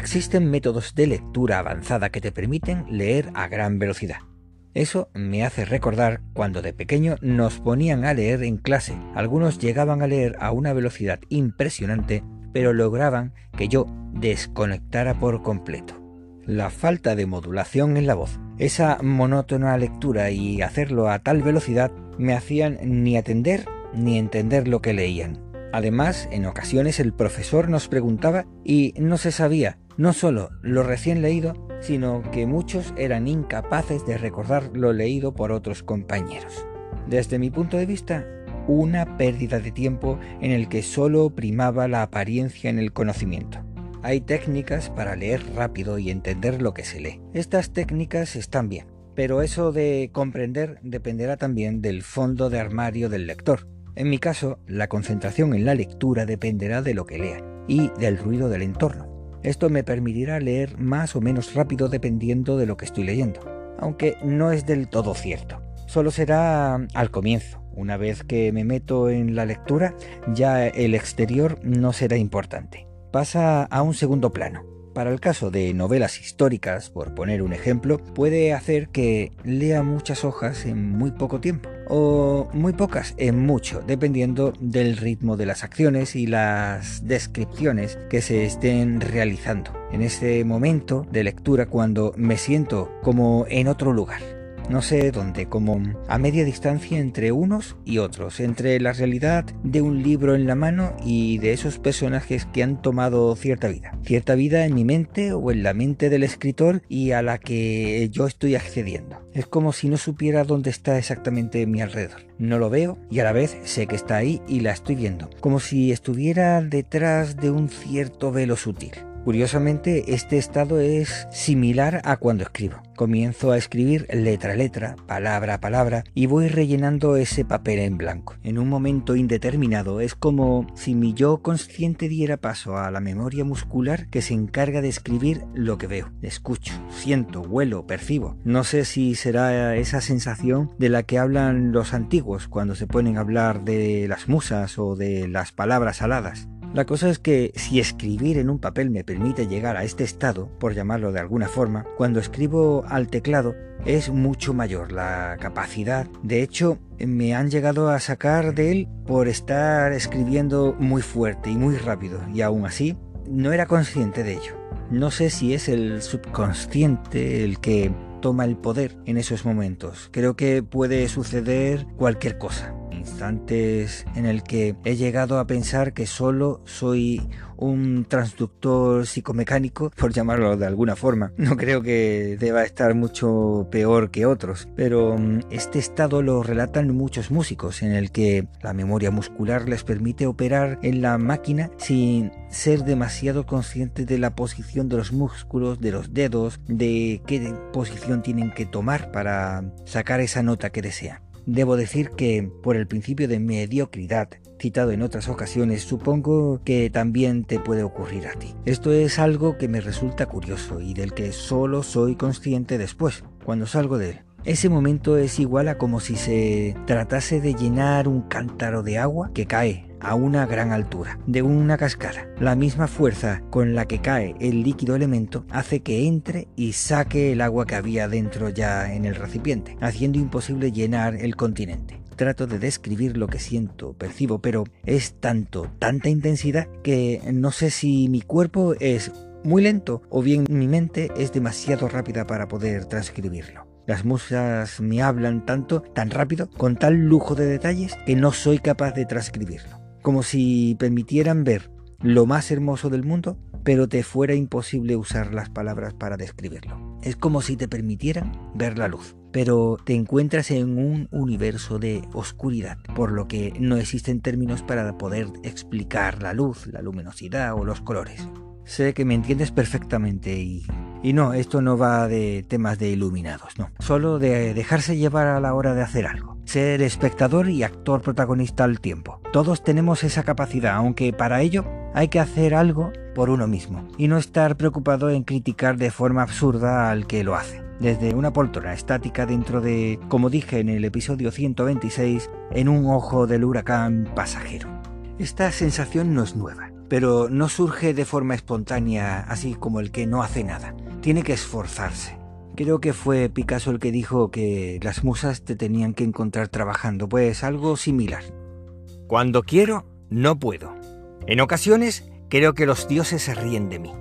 Existen métodos de lectura avanzada que te permiten leer a gran velocidad. Eso me hace recordar cuando de pequeño nos ponían a leer en clase. Algunos llegaban a leer a una velocidad impresionante, pero lograban que yo desconectara por completo. La falta de modulación en la voz, esa monótona lectura y hacerlo a tal velocidad me hacían ni atender ni entender lo que leían. Además, en ocasiones el profesor nos preguntaba y no se sabía no solo lo recién leído, sino que muchos eran incapaces de recordar lo leído por otros compañeros. Desde mi punto de vista, una pérdida de tiempo en el que solo primaba la apariencia en el conocimiento. Hay técnicas para leer rápido y entender lo que se lee. Estas técnicas están bien, pero eso de comprender dependerá también del fondo de armario del lector, en mi caso, la concentración en la lectura dependerá de lo que lea y del ruido del entorno. Esto me permitirá leer más o menos rápido dependiendo de lo que estoy leyendo, aunque no es del todo cierto. Solo será al comienzo. Una vez que me meto en la lectura, ya el exterior no será importante. Pasa a un segundo plano. Para el caso de novelas históricas, por poner un ejemplo, puede hacer que lea muchas hojas en muy poco tiempo, o muy pocas en mucho, dependiendo del ritmo de las acciones y las descripciones que se estén realizando. En ese momento de lectura cuando me siento como en otro lugar no sé dónde, como a media distancia entre unos y otros, entre la realidad de un libro en la mano y de esos personajes que han tomado cierta vida, cierta vida en mi mente o en la mente del escritor y a la que yo estoy accediendo. Es como si no supiera dónde está exactamente mi alrededor. No lo veo y a la vez sé que está ahí y la estoy viendo, como si estuviera detrás de un cierto velo sutil. Curiosamente, este estado es similar a cuando escribo. Comienzo a escribir letra a letra, palabra a palabra, y voy rellenando ese papel en blanco. En un momento indeterminado es como si mi yo consciente diera paso a la memoria muscular que se encarga de escribir lo que veo, escucho, siento, huelo, percibo. No sé si será esa sensación de la que hablan los antiguos cuando se ponen a hablar de las musas o de las palabras aladas. La cosa es que si escribir en un papel me permite llegar a este estado, por llamarlo de alguna forma, cuando escribo al teclado es mucho mayor la capacidad. De hecho, me han llegado a sacar de él por estar escribiendo muy fuerte y muy rápido, y aún así no era consciente de ello. No sé si es el subconsciente el que toma el poder en esos momentos. Creo que puede suceder cualquier cosa instantes en el que he llegado a pensar que solo soy un transductor psicomecánico, por llamarlo de alguna forma. No creo que deba estar mucho peor que otros, pero mm, este estado lo relatan muchos músicos, en el que la memoria muscular les permite operar en la máquina sin ser demasiado conscientes de la posición de los músculos, de los dedos, de qué posición tienen que tomar para sacar esa nota que desean. Debo decir que, por el principio de mediocridad citado en otras ocasiones, supongo que también te puede ocurrir a ti. Esto es algo que me resulta curioso y del que solo soy consciente después, cuando salgo de él. Ese momento es igual a como si se tratase de llenar un cántaro de agua que cae a una gran altura, de una cascada. La misma fuerza con la que cae el líquido elemento hace que entre y saque el agua que había dentro ya en el recipiente, haciendo imposible llenar el continente. Trato de describir lo que siento, percibo, pero es tanto, tanta intensidad que no sé si mi cuerpo es muy lento o bien mi mente es demasiado rápida para poder transcribirlo. Las musas me hablan tanto, tan rápido, con tal lujo de detalles, que no soy capaz de transcribirlo como si permitieran ver lo más hermoso del mundo, pero te fuera imposible usar las palabras para describirlo. Es como si te permitieran ver la luz pero te encuentras en un universo de oscuridad, por lo que no existen términos para poder explicar la luz, la luminosidad o los colores. Sé que me entiendes perfectamente y, y no, esto no va de temas de iluminados, no, solo de dejarse llevar a la hora de hacer algo, ser espectador y actor protagonista al tiempo. Todos tenemos esa capacidad, aunque para ello hay que hacer algo por uno mismo y no estar preocupado en criticar de forma absurda al que lo hace desde una poltrona estática dentro de, como dije en el episodio 126, en un ojo del huracán pasajero. Esta sensación no es nueva, pero no surge de forma espontánea, así como el que no hace nada. Tiene que esforzarse. Creo que fue Picasso el que dijo que las musas te tenían que encontrar trabajando, pues algo similar. Cuando quiero, no puedo. En ocasiones, creo que los dioses se ríen de mí.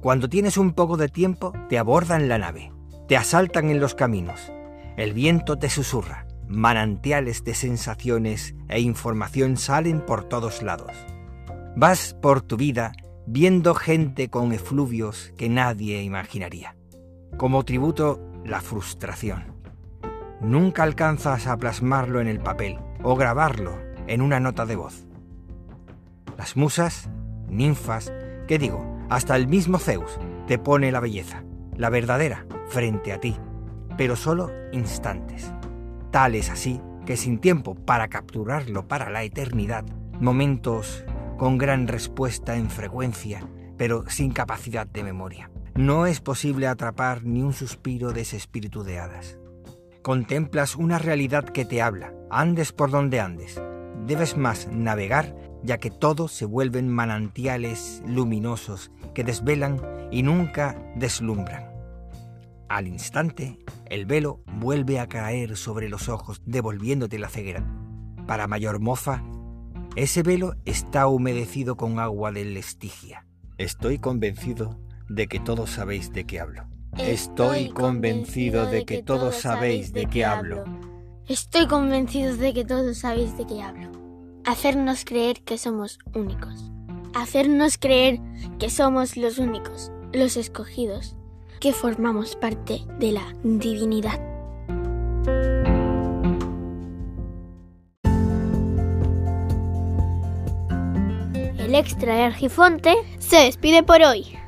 Cuando tienes un poco de tiempo, te abordan la nave, te asaltan en los caminos, el viento te susurra, manantiales de sensaciones e información salen por todos lados. Vas por tu vida viendo gente con efluvios que nadie imaginaría. Como tributo, la frustración. Nunca alcanzas a plasmarlo en el papel o grabarlo en una nota de voz. Las musas, ninfas, ¿qué digo? Hasta el mismo Zeus te pone la belleza, la verdadera, frente a ti, pero solo instantes. Tal es así que sin tiempo para capturarlo para la eternidad, momentos con gran respuesta en frecuencia, pero sin capacidad de memoria. No es posible atrapar ni un suspiro de ese espíritu de hadas. Contemplas una realidad que te habla, andes por donde andes. Debes más navegar ya que todos se vuelven manantiales luminosos que desvelan y nunca deslumbran. Al instante, el velo vuelve a caer sobre los ojos, devolviéndote la ceguera. Para mayor mofa, ese velo está humedecido con agua del Estigia. Estoy convencido de que todos sabéis de qué hablo. Estoy convencido de que todos sabéis de qué hablo. Estoy convencido de que todos sabéis de qué hablo hacernos creer que somos únicos, hacernos creer que somos los únicos, los escogidos, que formamos parte de la divinidad. El extra de Argifonte se despide por hoy.